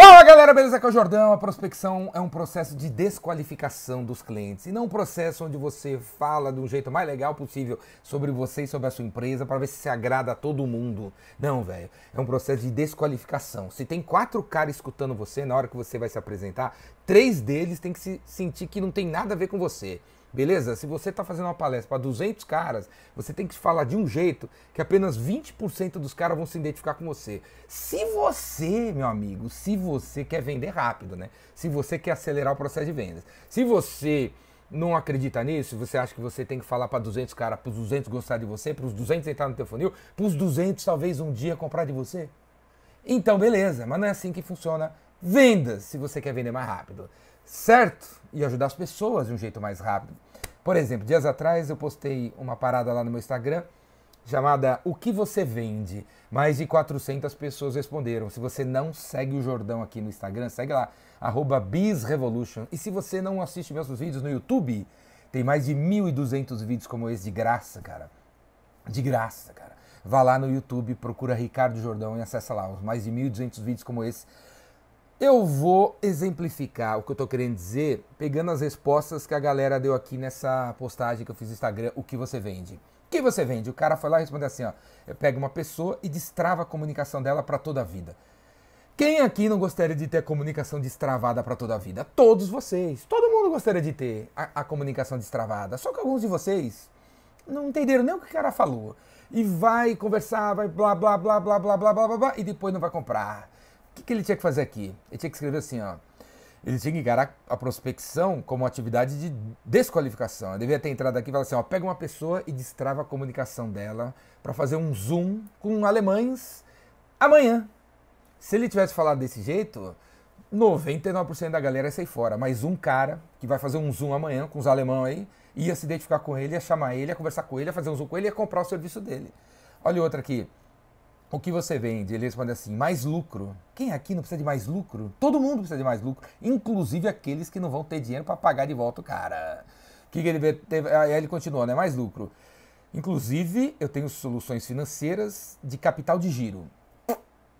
Fala galera, beleza? Aqui é o Jordão. A prospecção é um processo de desqualificação dos clientes e não um processo onde você fala um jeito mais legal possível sobre você e sobre a sua empresa para ver se se agrada a todo mundo. Não, velho. É um processo de desqualificação. Se tem quatro caras escutando você na hora que você vai se apresentar, três deles têm que se sentir que não tem nada a ver com você. Beleza? Se você está fazendo uma palestra para 200 caras, você tem que falar de um jeito que apenas 20% dos caras vão se identificar com você. Se você, meu amigo, se você quer vender rápido, né? Se você quer acelerar o processo de vendas. Se você não acredita nisso, você acha que você tem que falar para 200 caras, para os 200 gostar de você, para os 200 entrar no teu funil, para os 200 talvez um dia comprar de você? Então, beleza, mas não é assim que funciona vendas se você quer vender mais rápido certo? E ajudar as pessoas de um jeito mais rápido. Por exemplo, dias atrás eu postei uma parada lá no meu Instagram chamada O que você vende? Mais de 400 pessoas responderam. Se você não segue o Jordão aqui no Instagram, segue lá, BizRevolution. E se você não assiste meus vídeos no YouTube, tem mais de 1.200 vídeos como esse de graça, cara. De graça, cara. Vá lá no YouTube, procura Ricardo Jordão e acessa lá os mais de 1.200 vídeos como esse eu vou exemplificar o que eu estou querendo dizer pegando as respostas que a galera deu aqui nessa postagem que eu fiz no Instagram, o que você vende. O que você vende? O cara foi lá e respondeu assim, ó, pega uma pessoa e destrava a comunicação dela para toda a vida. Quem aqui não gostaria de ter a comunicação destravada para toda a vida? Todos vocês. Todo mundo gostaria de ter a, a, comunicação destravada. Só que alguns de vocês não entenderam nem o que o cara falou. E vai conversar, vai blá blá blá blá blá blá blá blá, blá e depois não vai comprar que, que ele tinha que fazer aqui? Ele tinha que escrever assim, ó. Ele tinha que encarar a prospecção como atividade de desqualificação. Eu devia ter entrado aqui e falar assim, ó, pega uma pessoa e destrava a comunicação dela para fazer um zoom com alemães amanhã. Se ele tivesse falado desse jeito, 99% da galera ia sair fora. Mas um cara que vai fazer um zoom amanhã com os alemães aí, ia se identificar com ele, ia chamar ele, ia conversar com ele, ia fazer um zoom com ele, ia comprar o serviço dele. Olha outra aqui. O que você vende? Ele responde assim: mais lucro. Quem aqui não precisa de mais lucro? Todo mundo precisa de mais lucro, inclusive aqueles que não vão ter dinheiro para pagar de volta o cara. O que, que ele teve? Aí ele continua, né? Mais lucro. Inclusive, eu tenho soluções financeiras de capital de giro.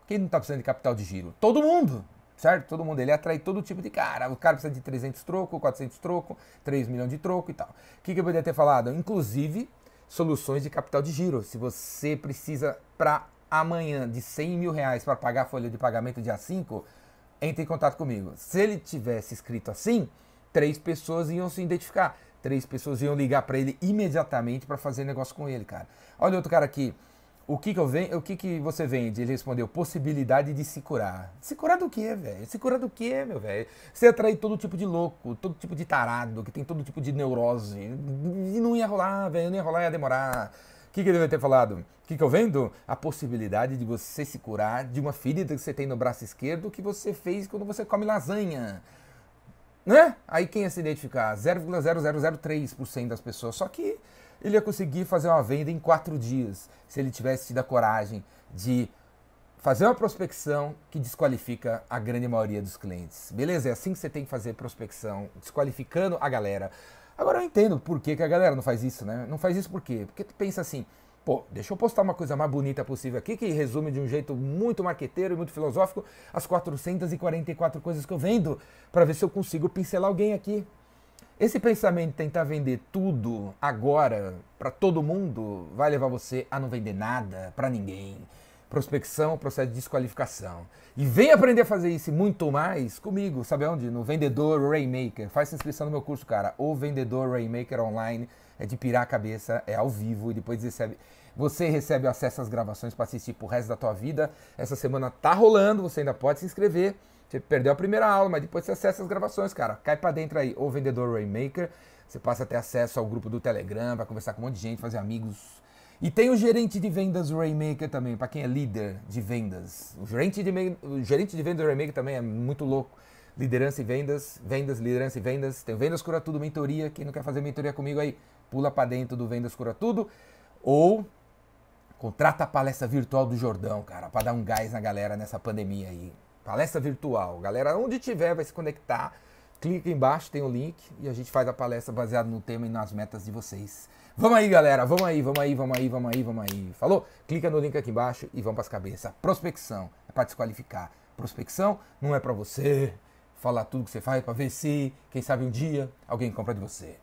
Quem não está precisando de capital de giro? Todo mundo, certo? Todo mundo. Ele atrai todo tipo de cara. O cara precisa de 300 troco, 400 troco, 3 milhões de troco e tal. O que, que eu poderia ter falado? Inclusive, soluções de capital de giro. Se você precisa para amanhã de 100 mil reais para pagar a folha de pagamento dia 5, entre em contato comigo. Se ele tivesse escrito assim, três pessoas iam se identificar. Três pessoas iam ligar para ele imediatamente para fazer negócio com ele, cara. Olha outro cara aqui. O que que, eu ven... o que que você vende? Ele respondeu, possibilidade de se curar. Se curar do quê, velho? Se curar do quê, meu velho? Você atrai todo tipo de louco, todo tipo de tarado, que tem todo tipo de neurose. E não ia rolar, velho, não ia rolar, ia demorar. O que, que ele deve ter falado? O que, que eu vendo? A possibilidade de você se curar de uma ferida que você tem no braço esquerdo que você fez quando você come lasanha. Né? Aí quem ia se identificar? 0,0003% das pessoas. Só que ele ia conseguir fazer uma venda em quatro dias se ele tivesse tido a coragem de fazer uma prospecção que desqualifica a grande maioria dos clientes. Beleza? É assim que você tem que fazer prospecção, desqualificando a galera. Agora eu entendo por que, que a galera não faz isso, né? Não faz isso por quê? Porque tu pensa assim, pô, deixa eu postar uma coisa mais bonita possível aqui, que resume de um jeito muito marqueteiro e muito filosófico as 444 coisas que eu vendo, para ver se eu consigo pincelar alguém aqui. Esse pensamento de tentar vender tudo agora para todo mundo vai levar você a não vender nada para ninguém prospecção, processo de desqualificação. E vem aprender a fazer isso e muito mais comigo, sabe onde? No Vendedor Rainmaker. Faz inscrição no meu curso, cara. O Vendedor Rainmaker Online é de pirar a cabeça, é ao vivo e depois recebe. Você recebe acesso às gravações para assistir pro resto da tua vida. Essa semana tá rolando, você ainda pode se inscrever. Você perdeu a primeira aula, mas depois você acessa as gravações, cara. Cai para dentro aí, o Vendedor Rainmaker. Você passa a ter acesso ao grupo do Telegram, vai conversar com um monte de gente, fazer amigos e tem o gerente de vendas Rainmaker também, para quem é líder de vendas. O gerente de, o gerente de vendas Rainmaker também é muito louco. Liderança e vendas, vendas, liderança e vendas. Tem Vendas Cura Tudo Mentoria. Quem não quer fazer mentoria comigo aí, pula para dentro do Vendas Cura Tudo. Ou contrata a palestra virtual do Jordão, cara, para dar um gás na galera nessa pandemia aí. Palestra virtual. Galera, onde tiver, vai se conectar. Clica embaixo, tem o link e a gente faz a palestra baseada no tema e nas metas de vocês. Vamos aí, galera. Vamos aí, vamos aí, vamos aí, vamos aí, vamos aí. Falou? Clica no link aqui embaixo e vamos para as cabeças. Prospecção é para desqualificar. Prospecção não é para você falar tudo que você faz para ver se, quem sabe um dia, alguém compra de você.